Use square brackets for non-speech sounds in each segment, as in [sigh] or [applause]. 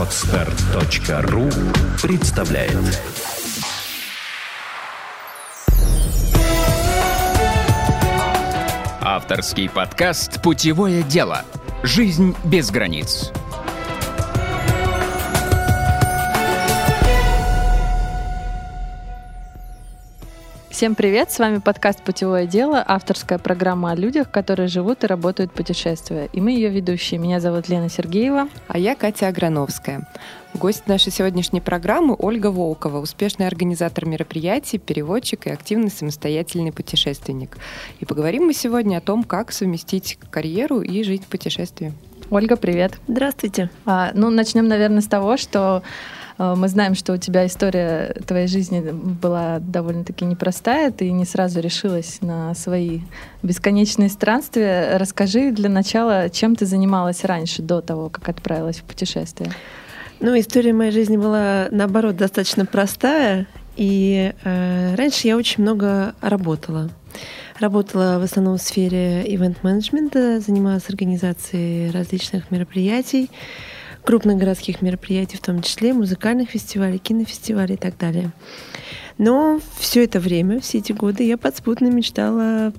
Отстар.ру представляет Авторский подкаст «Путевое дело. Жизнь без границ». Всем привет! С вами подкаст «Путевое дело», авторская программа о людях, которые живут и работают путешествуя. И мы ее ведущие. Меня зовут Лена Сергеева. А я Катя Аграновская. Гость нашей сегодняшней программы Ольга Волкова, успешный организатор мероприятий, переводчик и активный самостоятельный путешественник. И поговорим мы сегодня о том, как совместить карьеру и жить в путешествии. Ольга, привет! Здравствуйте! А, ну, начнем, наверное, с того, что мы знаем, что у тебя история твоей жизни была довольно-таки непростая. Ты не сразу решилась на свои бесконечные странствия. Расскажи для начала, чем ты занималась раньше, до того, как отправилась в путешествие. Ну, история моей жизни была, наоборот, достаточно простая. И э, раньше я очень много работала. Работала в основном в сфере ивент-менеджмента, занималась организацией различных мероприятий крупных городских мероприятий, в том числе музыкальных фестивалей, кинофестивалей и так далее. Но все это время, все эти годы я подспутно мечтала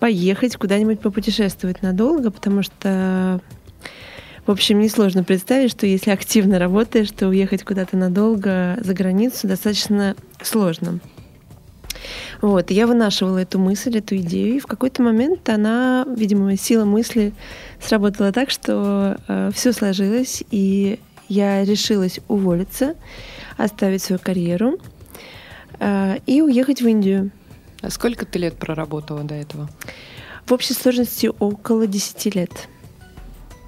поехать куда-нибудь попутешествовать надолго, потому что, в общем, несложно представить, что если активно работаешь, то уехать куда-то надолго за границу достаточно сложно. Вот, я вынашивала эту мысль, эту идею, и в какой-то момент она, видимо, сила мысли сработала так, что э, все сложилось, и я решилась уволиться, оставить свою карьеру э, и уехать в Индию. А сколько ты лет проработала до этого? В общей сложности около 10 лет.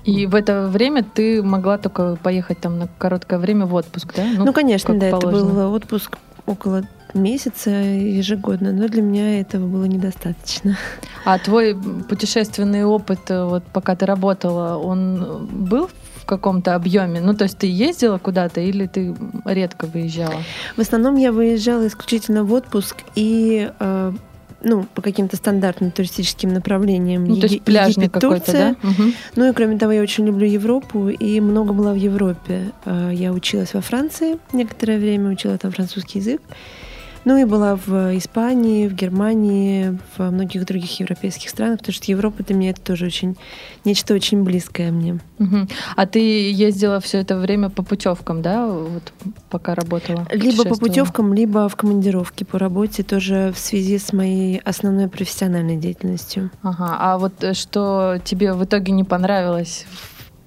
И в это время ты могла только поехать там на короткое время в отпуск, да? Ну, ну конечно, да, положено. это был отпуск около месяца ежегодно, но для меня этого было недостаточно. А твой путешественный опыт, э, вот пока ты работала, он был в каком-то объеме? Ну, то есть ты ездила куда-то или ты редко выезжала? В основном я выезжала исключительно в отпуск и э, ну, по каким-то стандартным туристическим направлениям. Ну, то есть пляжный какой-то, да? Угу. Ну и кроме того, я очень люблю Европу и много была в Европе. Э, я училась во Франции некоторое время, учила там французский язык. Ну и была в Испании, в Германии, в многих других европейских странах, потому что Европа для меня это тоже очень нечто очень близкое мне. Угу. А ты ездила все это время по путевкам, да, вот пока работала? Либо по путевкам, либо в командировке по работе, тоже в связи с моей основной профессиональной деятельностью. Ага. А вот э, что тебе в итоге не понравилось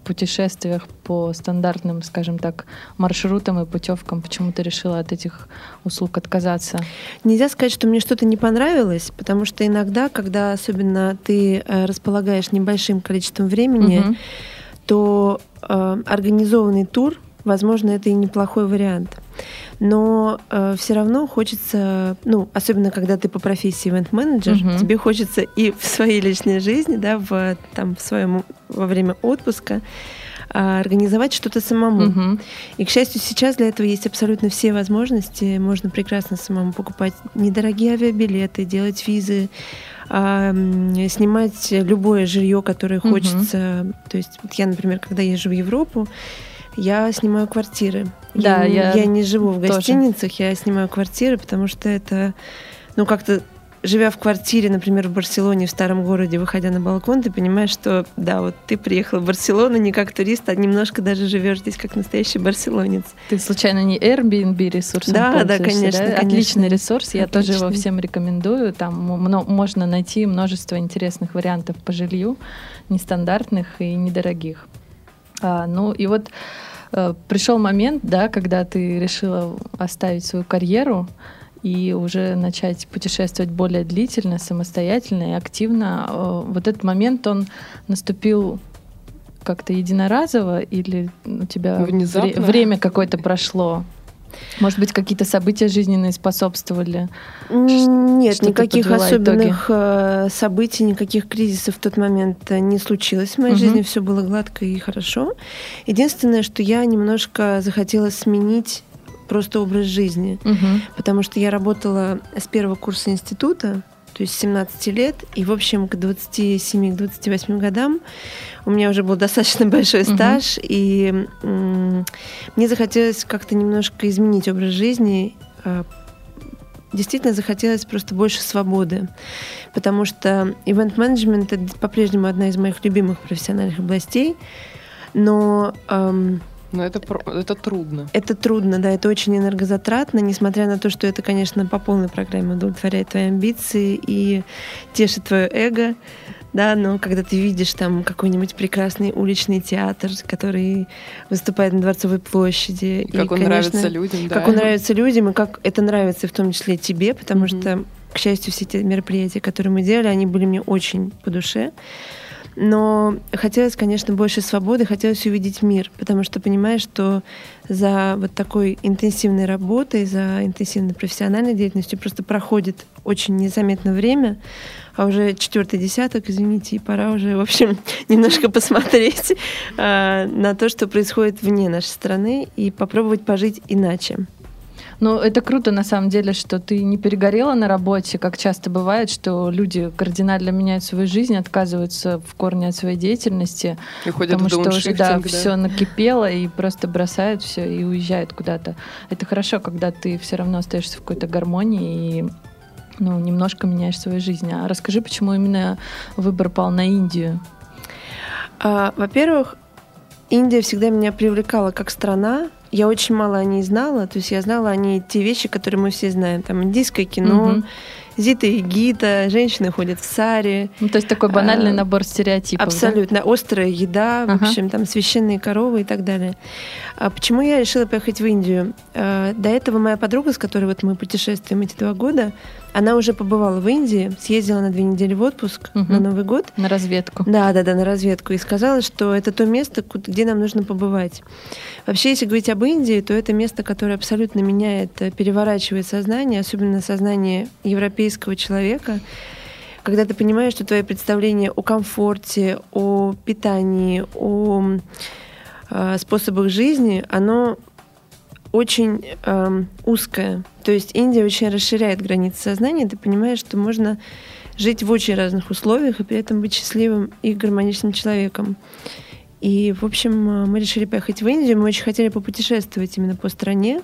путешествиях по стандартным, скажем так, маршрутам и путевкам почему ты решила от этих услуг отказаться? Нельзя сказать, что мне что-то не понравилось, потому что иногда, когда особенно ты э, располагаешь небольшим количеством времени, угу. то э, организованный тур, возможно, это и неплохой вариант но э, все равно хочется, ну, особенно когда ты по профессии ивент-менеджер, uh-huh. тебе хочется и в своей личной жизни, да, в, там, в своем, во время отпуска э, организовать что-то самому. Uh-huh. И, к счастью, сейчас для этого есть абсолютно все возможности. Можно прекрасно самому покупать недорогие авиабилеты, делать визы, э, снимать любое жилье, которое uh-huh. хочется. То есть, вот я, например, когда езжу в Европу, я снимаю квартиры. Да, я, я, я не живу в гостиницах, тоже. я снимаю квартиры, потому что это, ну, как-то живя в квартире, например, в Барселоне, в старом городе, выходя на балкон, ты понимаешь, что да, вот ты приехал в Барселону не как турист, а немножко даже живешь здесь как настоящий барселонец. Ты случайно не Airbnb ресурс? Да, да, конечно, да? конечно. Отличный ресурс, я Отличный. тоже его всем рекомендую. Там можно найти множество интересных вариантов по жилью, нестандартных и недорогих. А, ну и вот э, пришел момент, да, когда ты решила оставить свою карьеру и уже начать путешествовать более длительно, самостоятельно и активно. Э, вот этот момент, он наступил как-то единоразово или у тебя вре- время какое-то прошло? Может быть, какие-то события жизненные способствовали? Нет, никаких особенных итоги? Э, событий, никаких кризисов в тот момент э, не случилось. В моей угу. жизни все было гладко и хорошо. Единственное, что я немножко захотела сменить просто образ жизни, угу. потому что я работала с первого курса института, то есть 17 лет. И, в общем, к 27-28 годам у меня уже был достаточно [laughs] большой стаж, угу. и мне захотелось как-то немножко изменить образ жизни, э, действительно захотелось просто больше свободы, потому что ивент-менеджмент это по-прежнему одна из моих любимых профессиональных областей, но эм, но это, это трудно. Это трудно, да, это очень энергозатратно, несмотря на то, что это, конечно, по полной программе удовлетворяет твои амбиции и тешит твое эго, да, но когда ты видишь там какой-нибудь прекрасный уличный театр, который выступает на Дворцовой площади. И как и, он конечно, нравится людям, да. Как он нравится людям, и как это нравится в том числе тебе, потому mm-hmm. что, к счастью, все те мероприятия, которые мы делали, они были мне очень по душе. Но хотелось, конечно, больше свободы, хотелось увидеть мир, потому что понимаешь, что за вот такой интенсивной работой, за интенсивной профессиональной деятельностью просто проходит очень незаметно время, а уже четвертый десяток, извините, и пора уже, в общем, [laughs] немножко посмотреть э, на то, что происходит вне нашей страны, и попробовать пожить иначе. Ну, это круто, на самом деле, что ты не перегорела на работе, как часто бывает, что люди кардинально меняют свою жизнь, отказываются в корне от своей деятельности, и потому что уже да, да. все накипело и просто бросают все и уезжают куда-то. Это хорошо, когда ты все равно остаешься в какой-то гармонии и ну, немножко меняешь свою жизнь. А расскажи, почему именно выбор пал на Индию? А, во-первых, Индия всегда меня привлекала как страна, я очень мало о ней знала. То есть я знала о ней те вещи, которые мы все знаем. Там индийское кино, угу. Зита и Гита, женщины ходят в саре. Ну, то есть такой банальный а, набор стереотипов. Абсолютно. Да? Острая еда, ага. в общем, там священные коровы и так далее. А почему я решила поехать в Индию? А, до этого моя подруга, с которой вот мы путешествуем эти два года, она уже побывала в Индии, съездила на две недели в отпуск угу. на Новый год. На разведку. Да, да, да, на разведку. И сказала, что это то место, где нам нужно побывать. Вообще, если говорить об Индии, то это место, которое абсолютно меняет, э, переворачивает сознание, особенно сознание европейского человека когда ты понимаешь, что твои представления о комфорте, о питании, о э, способах жизни, оно очень э, узкая. То есть Индия очень расширяет границы сознания. Ты понимаешь, что можно жить в очень разных условиях и при этом быть счастливым и гармоничным человеком. И, в общем, мы решили поехать в Индию. Мы очень хотели попутешествовать именно по стране.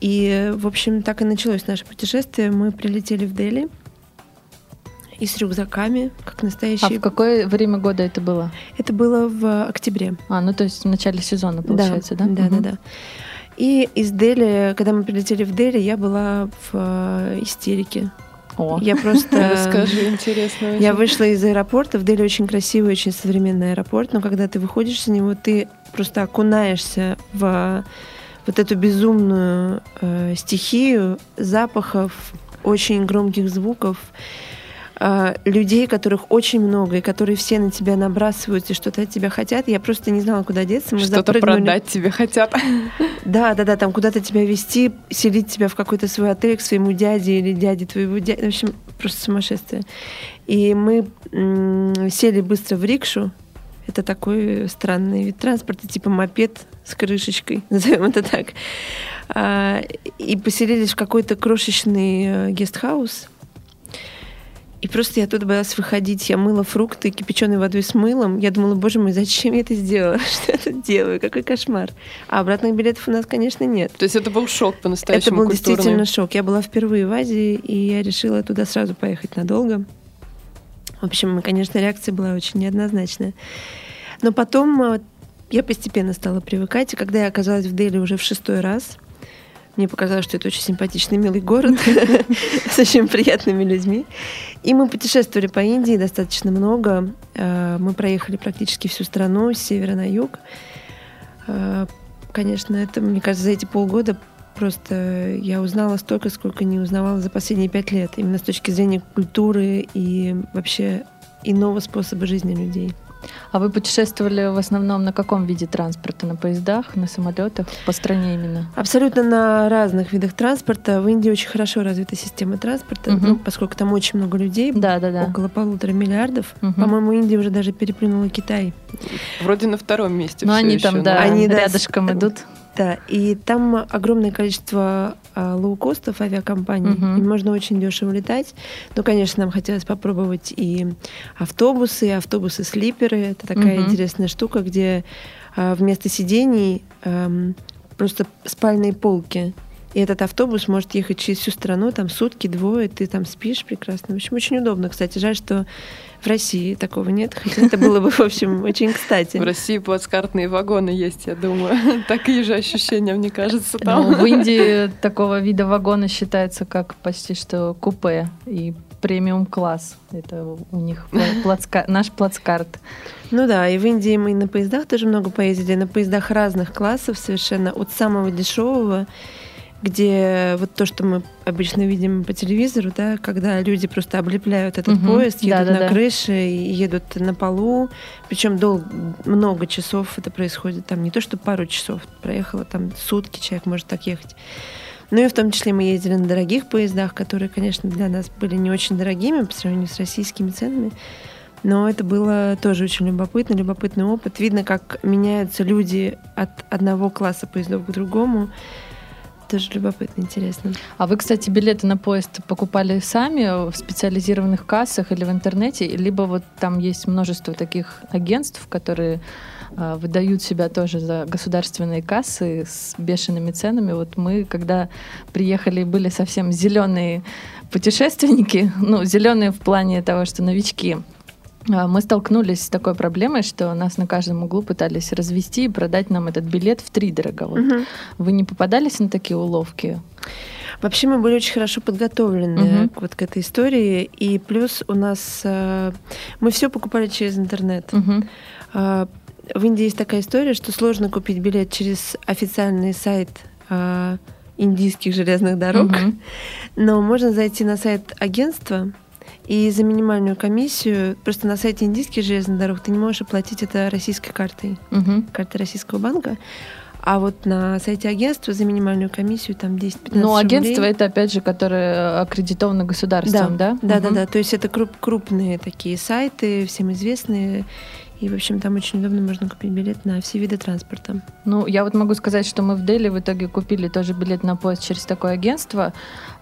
И, в общем, так и началось наше путешествие. Мы прилетели в Дели и с рюкзаками, как настоящие. А в какое время года это было? Это было в октябре. А, ну то есть в начале сезона, получается, да? Да, да, угу. да. да. И из Дели, когда мы прилетели в Дели, я была в э, истерике. О. Я просто... [laughs] Расскажи, интересно. Я вышла из аэропорта. В Дели очень красивый, очень современный аэропорт, но когда ты выходишь с него, ты просто окунаешься в вот эту безумную э, стихию запахов, очень громких звуков. А, людей, которых очень много, и которые все на тебя набрасываются и что-то от тебя хотят. Я просто не знала, куда деться. Мы что-то продать тебе хотят. [laughs] Да, да, да, там куда-то тебя вести, селить тебя в какой-то свой отель к своему дяде или дяде твоего дяди. В общем, просто сумасшествие. И мы м- сели быстро в рикшу. Это такой странный вид транспорта, типа мопед с крышечкой, [laughs] назовем это так. А, и поселились в какой-то крошечный э, гестхаус и просто я оттуда боялась выходить. Я мыла фрукты кипяченой водой с мылом. Я думала, боже мой, зачем я это сделала? [laughs] Что я тут делаю? Какой кошмар. А обратных билетов у нас, конечно, нет. То есть это был шок по-настоящему Это был культурный. действительно шок. Я была впервые в Азии, и я решила туда сразу поехать надолго. В общем, конечно, реакция была очень неоднозначная. Но потом э, я постепенно стала привыкать, и когда я оказалась в Дели уже в шестой раз, мне показалось, что это очень симпатичный, милый город [laughs] с очень приятными людьми. И мы путешествовали по Индии достаточно много. Э, мы проехали практически всю страну с севера на юг. Э, конечно, это, мне кажется, за эти полгода просто я узнала столько, сколько не узнавала за последние пять лет. Именно с точки зрения культуры и вообще иного способа жизни людей. А вы путешествовали в основном на каком виде транспорта? На поездах, на самолетах, по стране именно? Абсолютно на разных видах транспорта. В Индии очень хорошо развита система транспорта, угу. ну, поскольку там очень много людей, да, да, да. около полутора миллиардов. Угу. По-моему, Индия уже даже переплюнула Китай. Вроде на втором месте. Но они там, еще, да, они рядышком идут. Да, и там огромное количество а, лоукостов авиакомпаний, Мгм. и можно очень дешево летать. Ну, конечно, нам хотелось попробовать и автобусы, и автобусы-слиперы. Это такая Мгм. интересная штука, где а, вместо сидений эм, просто спальные полки. И этот автобус может ехать через всю страну, там сутки, двое, ты там спишь прекрасно. В общем, очень удобно. Кстати, жаль, что в России такого нет, хотя это было бы, в общем, [laughs] очень кстати. В России плацкартные вагоны есть, я думаю. [laughs] Такие же ощущения, мне кажется, Ну, там. в Индии [laughs] такого вида вагона считается как почти что купе и премиум класс. Это у них пла- плацка- наш плацкарт. Ну да, и в Индии мы на поездах тоже много поездили, на поездах разных классов совершенно, от самого дешевого, где вот то, что мы обычно видим по телевизору, да, когда люди просто облепляют этот Мгм. поезд, едут Да-да-да. на крыше и едут на полу, причем дол- много часов это происходит, там не то, что пару часов, проехало там сутки, человек может так ехать. Ну и в том числе мы ездили на дорогих поездах, которые, конечно, для нас были не очень дорогими по сравнению с российскими ценами. Но это было тоже очень любопытно, любопытный опыт. Видно, как меняются люди от одного класса поездов к другому. Тоже любопытно, интересно. А вы, кстати, билеты на поезд покупали сами в специализированных кассах или в интернете, либо вот там есть множество таких агентств, которые а, выдают себя тоже за государственные кассы с бешеными ценами. Вот мы, когда приехали, были совсем зеленые путешественники, [laughs] ну, зеленые в плане того, что новички, мы столкнулись с такой проблемой, что нас на каждом углу пытались развести и продать нам этот билет в три дорого. Вот Мгм. Вы не попадались на такие уловки? Вообще мы были очень хорошо подготовлены к- вот к этой истории. И плюс у нас... э, Мы все покупали через интернет. А, В Индии есть такая история, что сложно купить билет через официальный сайт а, индийских железных дорог. Мгм. Но можно зайти на сайт агентства и за минимальную комиссию, просто на сайте индийских железных дорог ты не можешь оплатить это российской картой, Мгм. картой российского банка. А вот на сайте агентства за минимальную комиссию там 10-15 Ну, агентство рублей. это опять же, которое аккредитовано государством, да? Да, да, Мгм. да. То есть это круп- крупные такие сайты, всем известные. И, в общем, там очень удобно можно купить билет на все виды транспорта. Ну, я вот могу сказать, что мы в Дели в итоге купили тоже билет на поезд через такое агентство.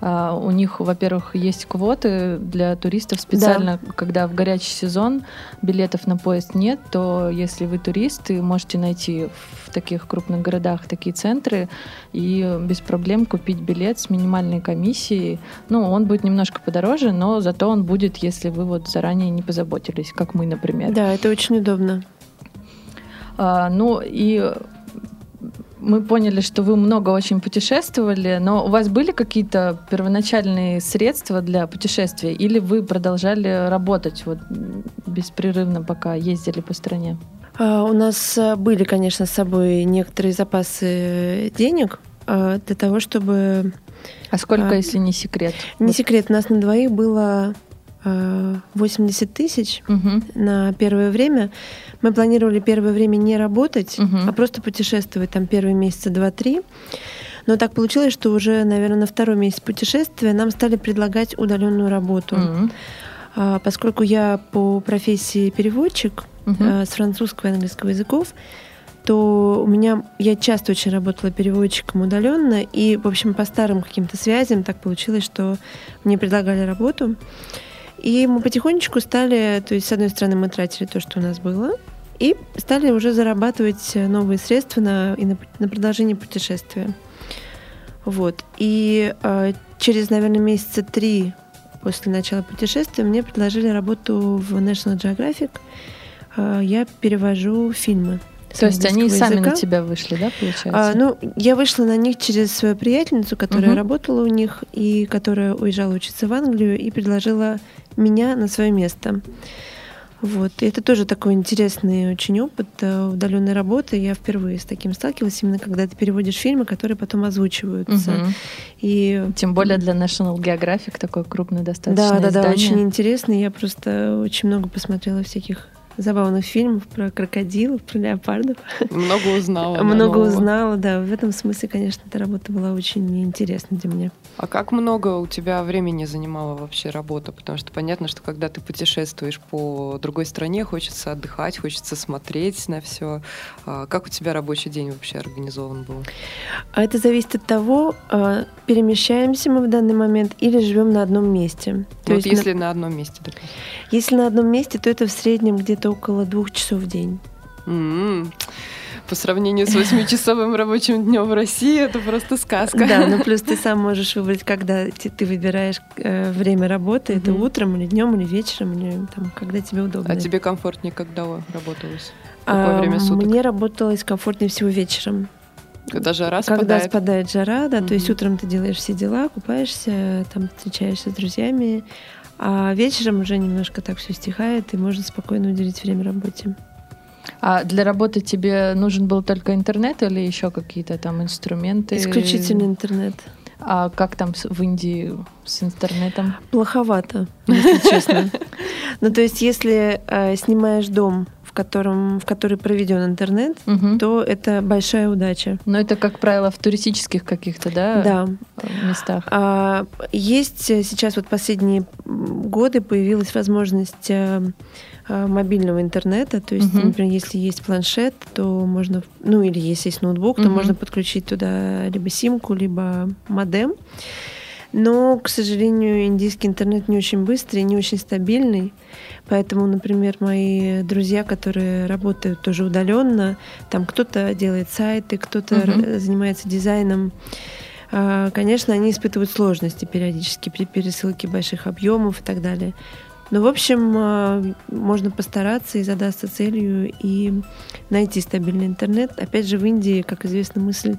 А, у них, во-первых, есть квоты для туристов специально, когда в горячий сезон билетов на поезд нет, то если вы туристы, можете найти в таких крупных городах такие центры и без проблем купить билет с минимальной комиссией. Ну, он будет немножко подороже, но зато он будет, если вы вот заранее не позаботились, как мы, например. Да, это очень удобно. А, ну и мы поняли, что вы много очень путешествовали, но у вас были какие-то первоначальные средства для путешествия, или вы продолжали работать вот беспрерывно, пока ездили по стране? А, У нас а, были, конечно, с собой некоторые запасы денег а, для того, чтобы... А сколько, А, если не секрет? Не Вот. секрет, у нас на двоих было 80 тысяч Мгм. на первое время. Мы планировали первое время не работать, Мгм. а просто путешествовать там первые месяца два-три. Но так получилось, что уже, наверное, на второй месяц путешествия нам стали предлагать удаленную работу. Мгм. А, Поскольку я по профессии переводчик Мгм. э, с французского и английского языков, то у меня я часто очень работала переводчиком удаленно, и, в общем, по старым каким-то связям так получилось, что мне предлагали работу. И мы потихонечку стали, то есть, с одной стороны, мы тратили то, что у нас было, и стали уже зарабатывать новые средства на, и на, на продолжение путешествия. Вот. И э, через, наверное, месяца три после начала путешествия мне предложили работу в National Geographic. Э, я перевожу фильмы. То есть они английского сами на языка. тебя вышли, да, получается? А, ну, я вышла на них через свою приятельницу, которая Мгм. работала у них и которая уезжала учиться в Англию и предложила меня на свое место. Вот. И это тоже такой интересный очень опыт удаленной работы. Я впервые с таким сталкивалась, именно когда ты переводишь фильмы, которые потом озвучиваются. Мгм. И Тем более для National Geographic такой крупный достаточно да, да, да, очень интересно. Я просто очень много посмотрела всяких забавных фильмов про крокодилов, про леопардов. Много узнала. Много узнала, да. В этом смысле, конечно, эта работа была очень интересна для меня. А как много у тебя времени занимала вообще работа? Потому что понятно, что когда ты путешествуешь по другой стране, хочется отдыхать, хочется смотреть на все. А как у тебя рабочий день вообще организован был? А это зависит от того, а, перемещаемся мы в данный момент или живем на одном месте. То вот есть если на... на одном месте, допустим. Если на одном месте, то это в среднем где-то около двух часов в день. Mm-hmm по сравнению с восьмичасовым рабочим днем в России, это просто сказка. Да, ну плюс ты сам можешь выбрать, когда ты выбираешь э, время работы, это утром или днем, или вечером, или там, когда тебе удобно. А тебе комфортнее, когда работалось? Какое время суток? Мне работалось комфортнее всего вечером. Когда жара спадает. Когда спадает жара, да, mm то есть утром ты делаешь все дела, купаешься, там встречаешься с друзьями, а вечером уже немножко так все стихает, и можно спокойно уделить время работе. А для работы тебе нужен был только интернет или еще какие-то там инструменты? Исключительно интернет. А как там в Индии с интернетом? Плоховато, если [laughs] честно. Ну, то есть, если э, снимаешь дом, котором, в который проведен интернет, угу. то это большая удача. Но это, как правило, в туристических каких-то, да, да. местах. А, есть сейчас вот последние годы появилась возможность э, Э, мобильного интернета. То есть, uh-huh. например, если есть планшет, то можно, ну или если есть ноутбук, uh-huh. то можно подключить туда либо симку, либо модем. Но, к сожалению, индийский интернет не очень быстрый, не очень стабильный. Поэтому, например, мои друзья, которые работают тоже удаленно, там кто-то делает сайты, кто-то uh-huh. занимается дизайном. А, конечно, они испытывают сложности периодически при пересылке больших объемов и так далее. Ну, в общем, э, можно постараться и задаться целью и найти стабильный интернет. Опять же, в Индии, как известно, мысль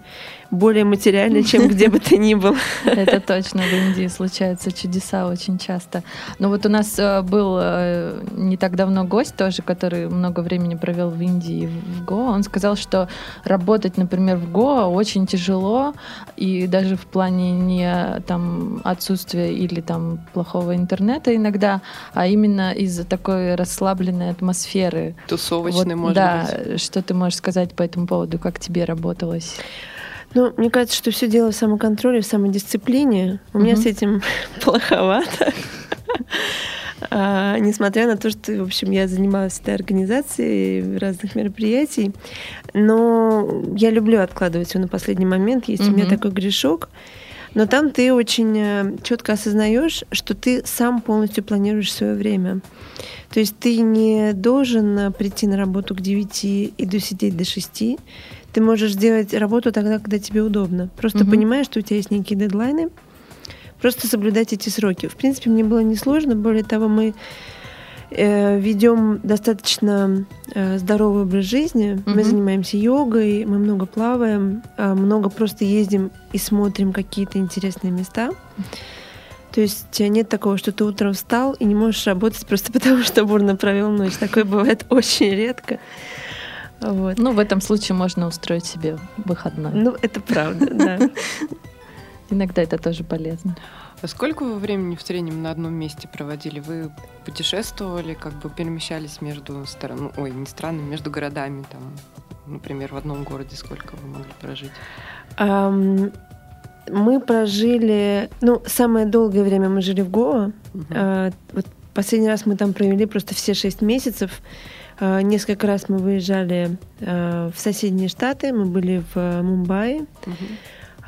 более материальная, чем [laughs] где бы ты ни был. Это точно. В Индии случаются чудеса очень часто. Но вот у нас э, был э, не так давно гость тоже, который много времени провел в Индии в Го. Он сказал, что работать, например, в Го очень тяжело, и даже в плане не там отсутствия или там плохого интернета иногда, а именно из-за такой расслабленной атмосферы. Тусовочной, вот, может да, быть. что ты можешь сказать по этому поводу, как тебе работалось? Ну, мне кажется, что все дело в самоконтроле, в самодисциплине. У меня с этим [laughs] плоховато. А, несмотря на то, что, в общем, я занималась этой организацией разных мероприятий, но я люблю откладывать все на последний момент. Есть у меня такой грешок. Но там ты очень э, четко осознаешь, что ты сам полностью планируешь свое время. То есть ты не должен э, прийти на работу к 9 и досидеть до 6. Ты можешь сделать работу тогда, когда тебе удобно. Просто угу. понимаешь, что у тебя есть некие дедлайны, просто соблюдать эти сроки. В принципе, мне было несложно. Более того, мы ведем достаточно э, здоровый образ жизни. Mm-hmm. Мы занимаемся йогой, мы много плаваем, а много просто ездим и смотрим какие-то интересные места. То есть нет такого, что ты утром встал и не можешь работать просто [laughs] потому, что бурно провел ночь. Такое бывает [laughs] очень редко. Вот. Ну, в этом случае можно устроить себе выходной. Ну, это правда, да. [laughs] Иногда это тоже полезно. А сколько вы времени в среднем на одном месте проводили? Вы путешествовали, как бы перемещались между странами, ой, не странами, между городами, там, например, в одном городе сколько вы могли прожить? Um, мы прожили, ну, самое долгое время мы жили в Гоа. Uh-huh. Uh, вот последний раз мы там провели просто все шесть месяцев. Uh, несколько раз мы выезжали uh, в соседние штаты, мы были в Мумбаи. Uh-huh.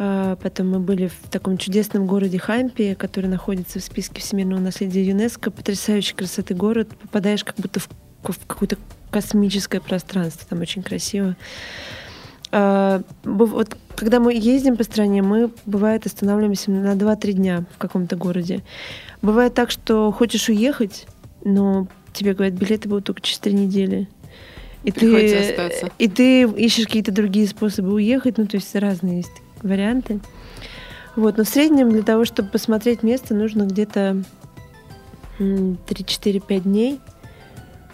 А, потом мы были в таком чудесном городе Хампи, который находится в списке всемирного наследия ЮНЕСКо. Потрясающей красоты город. Попадаешь как будто в, в какое-то космическое пространство. Там очень красиво. А, вот когда мы ездим по стране, мы, бывает, останавливаемся на 2-3 дня в каком-то городе. Бывает так, что хочешь уехать, но тебе говорят, билеты будут только через 3 недели. И ты, остаться. и ты ищешь какие-то другие способы уехать, ну, то есть разные есть варианты. Вот, но в среднем для того, чтобы посмотреть место, нужно где-то 3-4-5 дней.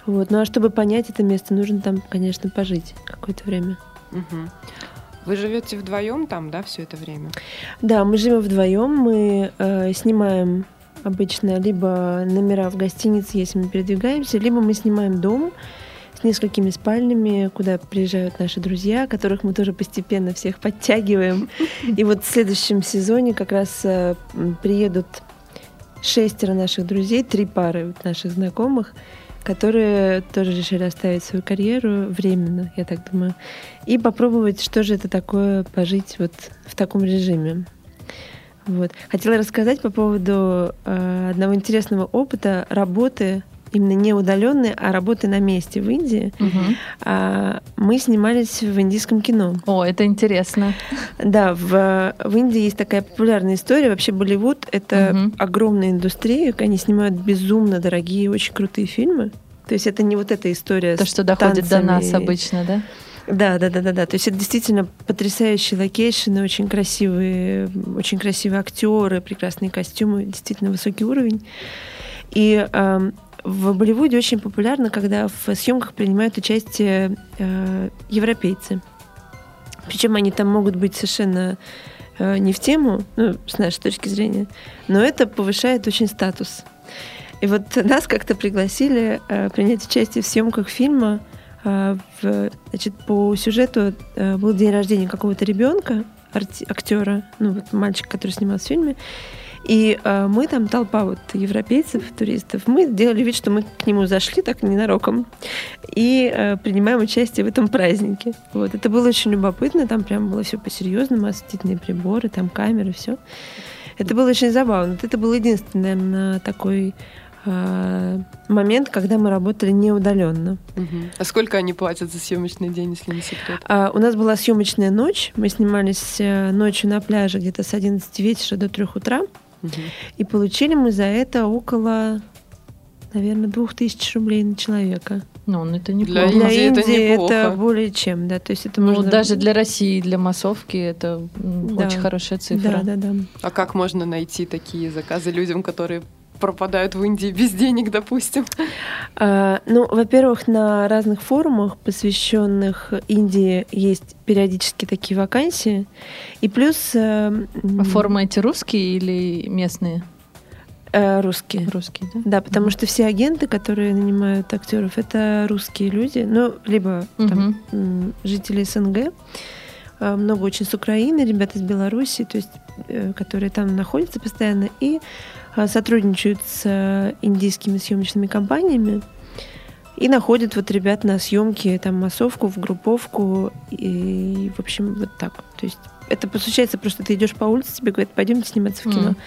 Вот. Ну а чтобы понять это место, нужно там, конечно, пожить какое-то время. Угу. Вы живете вдвоем там, да, все это время? Да, мы живем вдвоем, мы э, снимаем обычно либо номера в гостинице, если мы передвигаемся, либо мы снимаем дом несколькими спальнями, куда приезжают наши друзья, которых мы тоже постепенно всех подтягиваем. И вот в следующем сезоне как раз э, приедут шестеро наших друзей, три пары наших знакомых, которые тоже решили оставить свою карьеру временно, я так думаю, и попробовать, что же это такое пожить вот в таком режиме. Вот. Хотела рассказать по поводу э, одного интересного опыта работы именно не удаленной, а работы на месте в Индии. А, мы снимались в индийском кино. О, это интересно. Да, в, в Индии есть такая популярная история. Вообще Болливуд — это Мгм. огромная индустрия. Они снимают безумно дорогие, очень крутые фильмы. То есть это не вот эта история То, с что доходит до нас обычно, да? Да, да, да, да, да. То есть это действительно потрясающие location ы, очень красивые, очень красивые актеры, прекрасные костюмы, действительно высокий уровень. И эм, в Болливуде очень популярно, когда в съемках принимают участие э, европейцы. Причем они там могут быть совершенно э, не в тему, ну, с нашей точки зрения, но это повышает очень статус. И вот нас как-то пригласили э, принять участие в съемках фильма. э, в- значит, по сюжету э, был день рождения какого-то ребенка, актера, ну вот мальчик, который снимался в фильме. И э, мы там, толпа вот европейцев, туристов, мы делали вид, что мы к нему зашли так ненароком и э, принимаем участие в этом празднике. Вот. Это было очень любопытно, там прям было все по-серьезному, осветительные приборы, там камеры, все. Это было очень забавно. Это был единственный, наверное, такой э, момент, когда мы работали не удаленно. Мгм. А сколько они платят за съемочный день, если не секрет? А, у нас была съемочная ночь. Мы снимались э, ночью на пляже где-то с 11 вечера до 3 утра. И получили мы за это около, наверное, 2000 рублей на человека. Ну, ну, это неплохо. Для Для Индии это неплохо. это более чем, да. То есть это Ну, можно... даже для России, для массовки это Да. очень хорошая цифра. Да, да, да. А как можно найти такие заказы людям, которые пропадают в Индии без денег, допустим? А, ну, во-первых, на разных форумах, посвященных Индии, есть периодически такие вакансии. И плюс э, А формы эти русские или местные? э, русские. Русские, да? Да, потому что все агенты, которые нанимают актеров, это русские люди, ну, либо там, м, жители СНГ, много очень с Украины, ребята из Беларуси, то есть, э, которые там находятся постоянно и а, сотрудничают с э, индийскими съемочными компаниями и находят вот ребят на съемки, там, массовку, в групповку, и, в общем, вот так. То есть это получается просто ты идешь по улице, тебе говорят, пойдемте сниматься в кино. Мгм.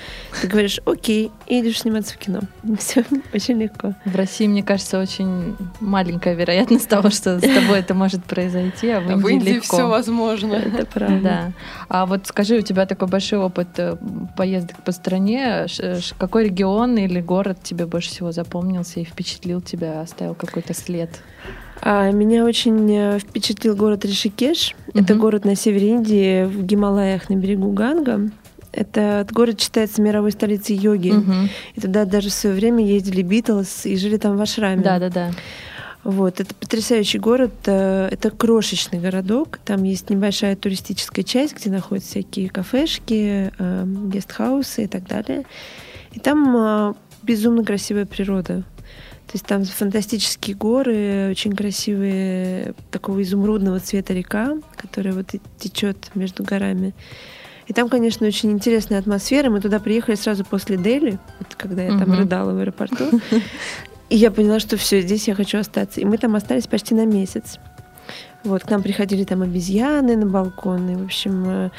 Ты говоришь, окей, и идешь сниматься в кино. [laughs] Все очень легко. В России, мне кажется, очень маленькая вероятность того, что с тобой это может произойти, а в А Индии, в Индии легко. все возможно. Это правда. Да. А вот скажи, у тебя такой большой опыт э, поездок по стране. Ш- Какой регион или город тебе больше всего запомнился и впечатлил тебя, оставил какой-то след? А, меня очень э, впечатлил город Ришикеш. Это Мгм. город на севере Индии, в Гималаях на берегу Ганга. Этот город считается мировой столицей йоги. Мгм. И туда даже в свое время ездили Битлз и жили там в ашраме. Да, да, да. Вот, это потрясающий город. э, Это крошечный городок. Там есть небольшая туристическая часть, где находятся всякие кафешки, э, гестхаусы и так далее. И там безумно красивая природа. То есть там фантастические горы, очень красивые, такого изумрудного цвета река, которая вот течет между горами. И там, конечно, очень интересная атмосфера. Мы туда приехали сразу после Дели, вот когда я там Мгм. рыдала в аэропорту. [laughs] И я поняла, что все, здесь я хочу остаться. И мы там остались почти на месяц. Вот, к нам приходили там обезьяны на балконы. В общем, э,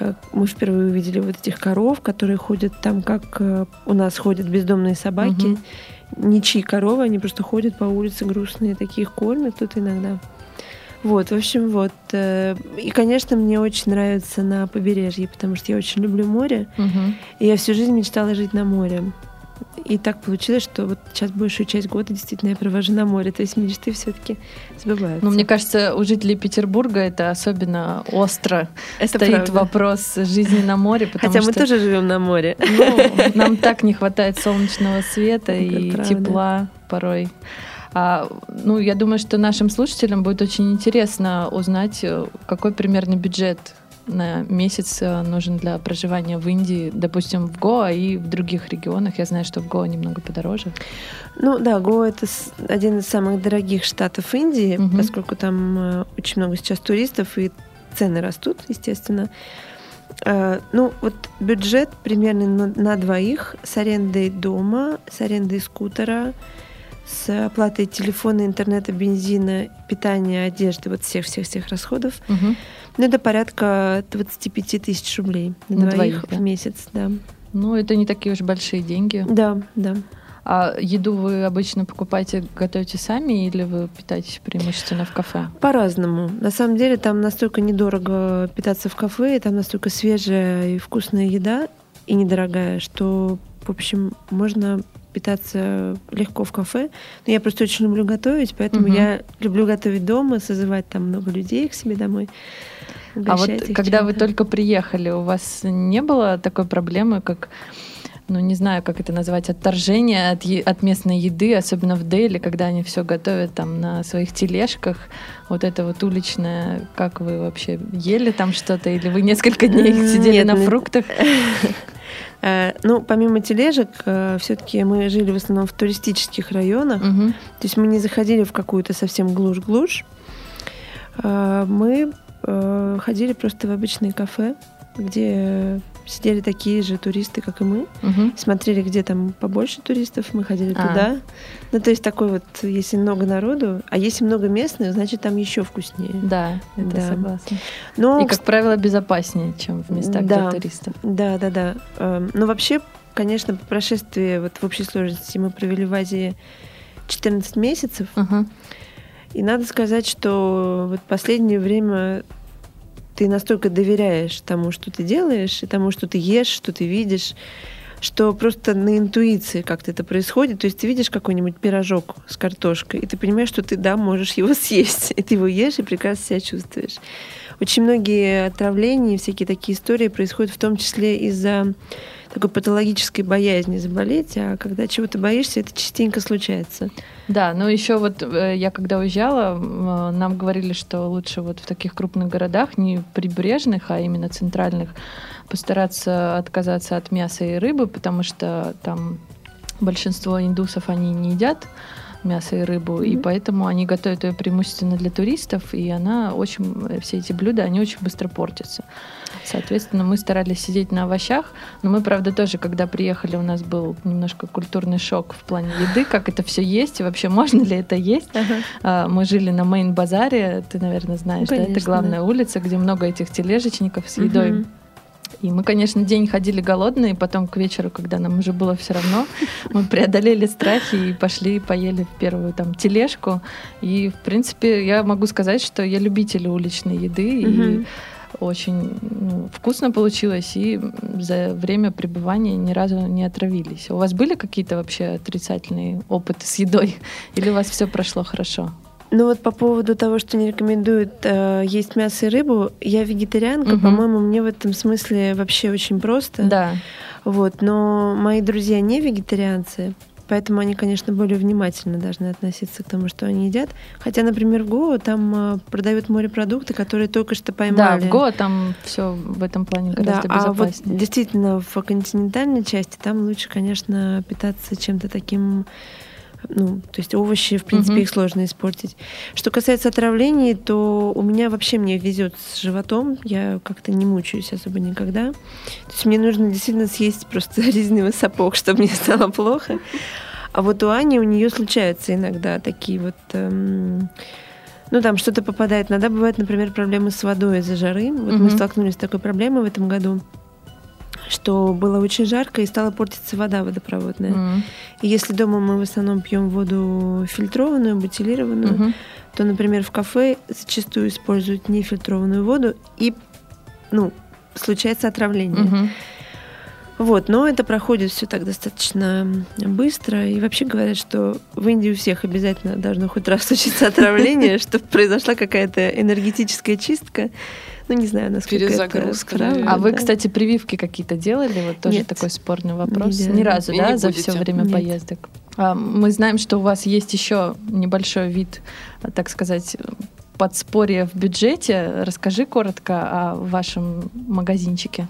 э, мы впервые увидели вот этих коров, которые ходят там, как э, у нас ходят бездомные собаки. Мгм. Ничьи коровы, они просто ходят по улице грустные, такие их кормят тут иногда. Вот, в общем, вот. э, И, конечно, мне очень нравится на побережье, потому что я очень люблю море. Мгм. И я всю жизнь мечтала жить на море. И так получилось, что вот сейчас большую часть года действительно я провожу на море. То есть мечты все-таки сбываются. Ну, мне кажется, у жителей Петербурга это особенно остро Это стоит правда. вопрос жизни на море, Хотя мы что тоже живем на море. ну, нам так не хватает солнечного света Это и правда. тепла порой. А, ну, я думаю, что нашим слушателям будет очень интересно узнать, э, какой примерно бюджет на месяц э, нужен для проживания в Индии, допустим, в Гоа и в других регионах? Я знаю, что в Гоа немного подороже. Ну да, Гоа это один из самых дорогих штатов Индии, угу. поскольку там э, очень много сейчас туристов и цены растут, естественно. Э, ну, вот бюджет примерно на, на двоих с арендой дома, с арендой скутера, с оплатой телефона, интернета, бензина, питания, одежды, вот всех-всех-всех расходов. Угу. Ну, это порядка 25 тысяч рублей на, на двоих, двоих да? в месяц, да. Ну, это не такие уж большие деньги. Да, да. А еду вы обычно покупаете, готовите сами или вы питаетесь преимущественно в кафе? По-разному. На самом деле там настолько недорого питаться в кафе, и там настолько свежая и вкусная еда, и недорогая, что, в общем, можно питаться легко в кафе. Но я просто очень люблю готовить, поэтому угу. я люблю готовить дома, созывать там много людей к себе домой. А вот когда вы только приехали, у вас не было такой проблемы, как ну, не знаю, как это назвать, отторжение от, е- от местной еды, особенно в Дели, когда они все готовят там на своих тележках. Вот это вот уличное, как вы вообще ели там что-то, или вы несколько дней сидели Нет, на фруктах? [laughs] Э, ну, помимо тележек, э, все-таки мы жили в основном в туристических районах. Угу. То есть мы не заходили в какую-то совсем глушь-глушь. Э, ходили просто в обычные кафе, где сидели такие же туристы, как и мы, угу. смотрели, где там побольше туристов, мы ходили а. туда. Ну, то есть такой вот, если много народу, а если много местных, значит, там еще вкуснее. Да, это да. согласна. Но... И, как правило, безопаснее, чем в местах да, для туристов. Да, да, да. Эм, но вообще, конечно, по прошествии вот в общей сложности мы провели в Азии 14 месяцев. Угу. И надо сказать, что вот последнее время ты настолько доверяешь тому, что ты делаешь, и тому, что ты ешь, что ты видишь, что просто на интуиции как-то это происходит. То есть ты видишь какой-нибудь пирожок с картошкой, и ты понимаешь, что ты, да, можешь его [laughs] съесть. И ты его ешь и прекрасно себя чувствуешь. Очень многие отравления, всякие такие истории происходят в том числе из-за такой патологической боязни заболеть, а когда чего-то боишься, это частенько случается. Да, но еще вот э, я когда уезжала, нам говорили, что лучше вот в таких крупных городах, не прибрежных, а именно центральных, постараться отказаться от мяса и рыбы, потому что там большинство индусов они не едят мясо и рыбу, mm-hmm. и поэтому они готовят ее преимущественно для туристов, и она очень, все эти блюда, они очень быстро портятся. Соответственно, мы старались сидеть на овощах, но мы, правда, тоже, когда приехали, у нас был немножко культурный шок в плане еды, как это все есть, и вообще можно ли это есть. Uh-huh. Мы жили на Мейн-базаре, ты, наверное, знаешь, Конечно, да, это главная да. улица, где много этих тележечников с едой. Uh-huh. И мы, конечно, день ходили голодные, потом к вечеру, когда нам уже было все равно, мы преодолели страхи и пошли поели в первую там тележку. И, в принципе, я могу сказать, что я любитель уличной еды. И очень ну, вкусно получилось, и за время пребывания ни разу не отравились. У вас были какие-то вообще отрицательные опыты с едой? Или у вас все прошло хорошо? Ну вот по поводу того, что не рекомендуют э, есть мясо и рыбу, я вегетарианка, угу. по-моему, мне в этом смысле вообще очень просто. Да. Вот, но мои друзья не вегетарианцы, Поэтому они, конечно, более внимательно должны относиться к тому, что они едят. Хотя, например, в Гоа там э, продают морепродукты, которые только что поймали. Да, в Гоа там все в этом плане гораздо да, безопаснее. А вот действительно в континентальной части там лучше, конечно, питаться чем-то таким ну, то есть овощи, в принципе, mm-hmm. их сложно испортить. Что касается отравлений, то у меня вообще мне везет с животом. Я как-то не мучаюсь особо никогда. То есть мне нужно действительно съесть просто [laughs] резиновый сапог, чтобы мне стало плохо. А вот у Ани, у нее случаются иногда такие вот... Эм, ну, там что-то попадает. Иногда бывают, например, проблемы с водой из-за жары. Вот mm-hmm. мы столкнулись с такой проблемой в этом году что было очень жарко и стала портиться вода водопроводная. Mm. И если дома мы в основном пьем воду фильтрованную, бутилированную, mm-hmm. то, например, в кафе зачастую используют нефильтрованную воду и, ну, случается отравление. Mm-hmm. Вот, но это проходит все так достаточно быстро. И вообще говорят, что в Индии у всех обязательно должно хоть раз случиться отравление, [laughs] чтобы произошла какая-то энергетическая чистка. Ну, не знаю, насколько Перезагрузка. это правда. А вы, кстати, прививки какие-то делали? Вот тоже Нет. такой спорный вопрос. Ни разу, И да, за все время Нет. поездок? А, мы знаем, что у вас есть еще небольшой вид, так сказать, подспорье в бюджете. Расскажи коротко о вашем магазинчике.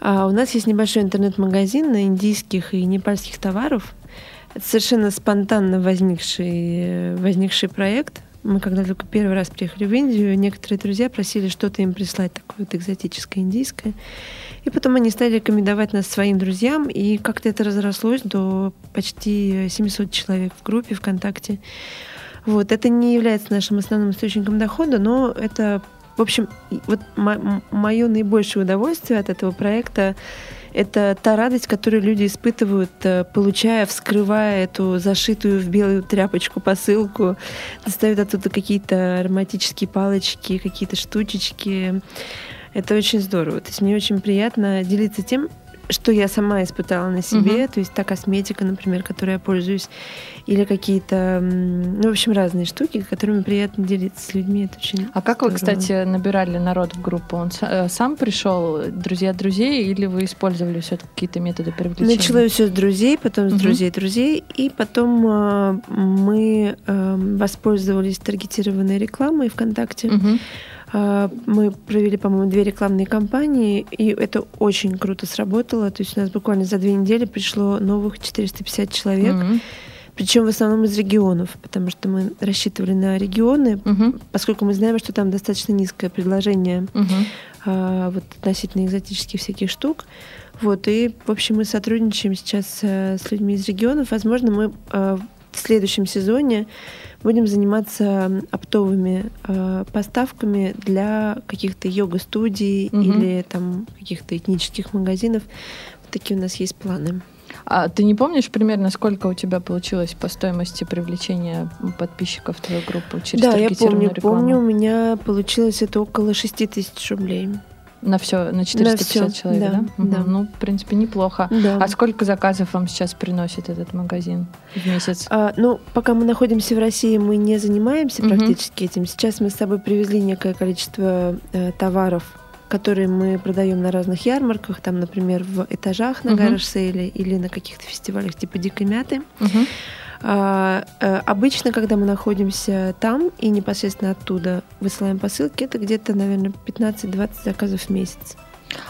А, у нас есть небольшой интернет-магазин на индийских и непальских товаров. Это совершенно спонтанно возникший, возникший проект. Мы когда только первый раз приехали в Индию, некоторые друзья просили что-то им прислать такое вот экзотическое индийское. И потом они стали рекомендовать нас своим друзьям, и как-то это разрослось до почти 700 человек в группе ВКонтакте. Вот, это не является нашим основным источником дохода, но это, в общем, вот мое наибольшее удовольствие от этого проекта это та радость, которую люди испытывают, э, получая, вскрывая эту зашитую в белую тряпочку посылку, достают оттуда какие-то ароматические палочки, какие-то штучечки. Это очень здорово. То есть мне очень приятно делиться тем, что я сама испытала на себе, угу. то есть та косметика, например, которой я пользуюсь, или какие-то, ну, в общем, разные штуки, которыми приятно делиться с людьми. Это очень а как вы, кстати, набирали народ в группу? Он э, сам пришел, друзья друзей, или вы использовали все какие-то методы привлечения? Начала все с друзей, потом с угу. друзей друзей, и потом э, мы э, воспользовались таргетированной рекламой ВКонтакте. Угу. А, мы провели, по-моему, две рекламные кампании, и это очень круто сработало. То есть у нас буквально за две недели пришло новых 450 человек. Mm-hmm. Причем в основном из регионов, потому что мы рассчитывали на регионы, uh поскольку мы знаем, что там достаточно низкое предложение uh а, вот, относительно экзотических всяких штук. Вот, и, в общем, мы сотрудничаем сейчас а, с людьми из регионов. Возможно, мы а, в следующем сезоне будем заниматься оптовыми э, поставками для каких-то йога-студий угу. или там каких-то этнических магазинов. Вот такие у нас есть планы. А ты не помнишь примерно, сколько у тебя получилось по стоимости привлечения подписчиков в твою группу через Да, я помню. Рекламу? Помню, у меня получилось это около 6 тысяч рублей. На все, на 450 на человек, да? Да, угу. Ну, в принципе, неплохо. Да. А сколько заказов вам сейчас приносит этот магазин в месяц? А, ну, пока мы находимся в России, мы не занимаемся угу. практически этим. Сейчас мы с собой привезли некое количество э, товаров, которые мы продаем на разных ярмарках, там, например, в этажах на угу. гараж-сейле или на каких-то фестивалях типа Дикой Мяты. Угу. А, а, обычно, когда мы находимся там и непосредственно оттуда высылаем посылки, это где-то, наверное, 15-20 заказов в месяц.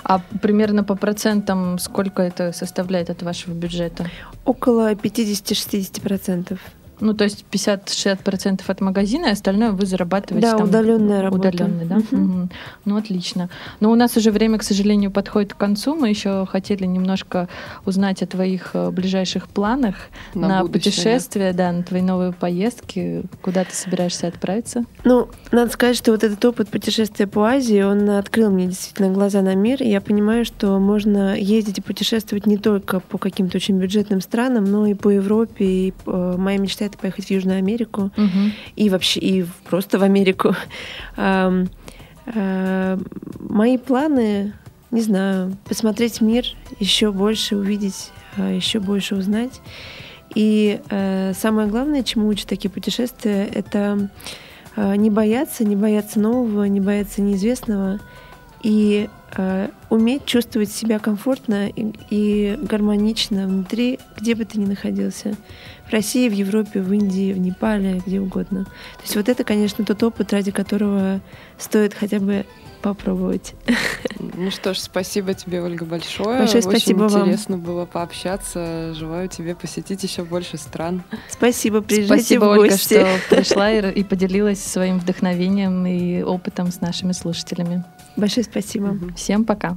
А примерно по процентам сколько это составляет от вашего бюджета? Около 50-60%. Ну, то есть 50-60% от магазина, и остальное вы зарабатываете да, там... удаленная работа. Удаленный, да? Угу. Угу. Ну, отлично. Но у нас уже время, к сожалению, подходит к концу. Мы еще хотели немножко узнать о твоих э, ближайших планах на, на путешествие, да, на твои новые поездки. Куда ты собираешься отправиться? Ну, надо сказать, что вот этот опыт путешествия по Азии, он открыл мне действительно глаза на мир. И я понимаю, что можно ездить и путешествовать не только по каким-то очень бюджетным странам, но и по Европе. И э, моя мечта это поехать в Южную Америку угу. и вообще и просто в Америку. Мои планы, не знаю, посмотреть мир, еще больше увидеть, а, еще больше узнать. И э, самое главное, чему учат такие путешествия, это э, не бояться, не бояться нового, не бояться неизвестного и э, уметь чувствовать себя комфортно и, и гармонично внутри, где бы ты ни находился. В России, в Европе, в Индии, в Непале, где угодно. То есть вот это, конечно, тот опыт, ради которого стоит хотя бы попробовать. Ну что ж, спасибо тебе, Ольга, большое. Большое спасибо Очень вам. интересно было пообщаться. Желаю тебе посетить еще больше стран. Спасибо, приезжайте спасибо, в гости. Ольга, что пришла и поделилась своим вдохновением и опытом с нашими слушателями. Большое спасибо. Всем пока.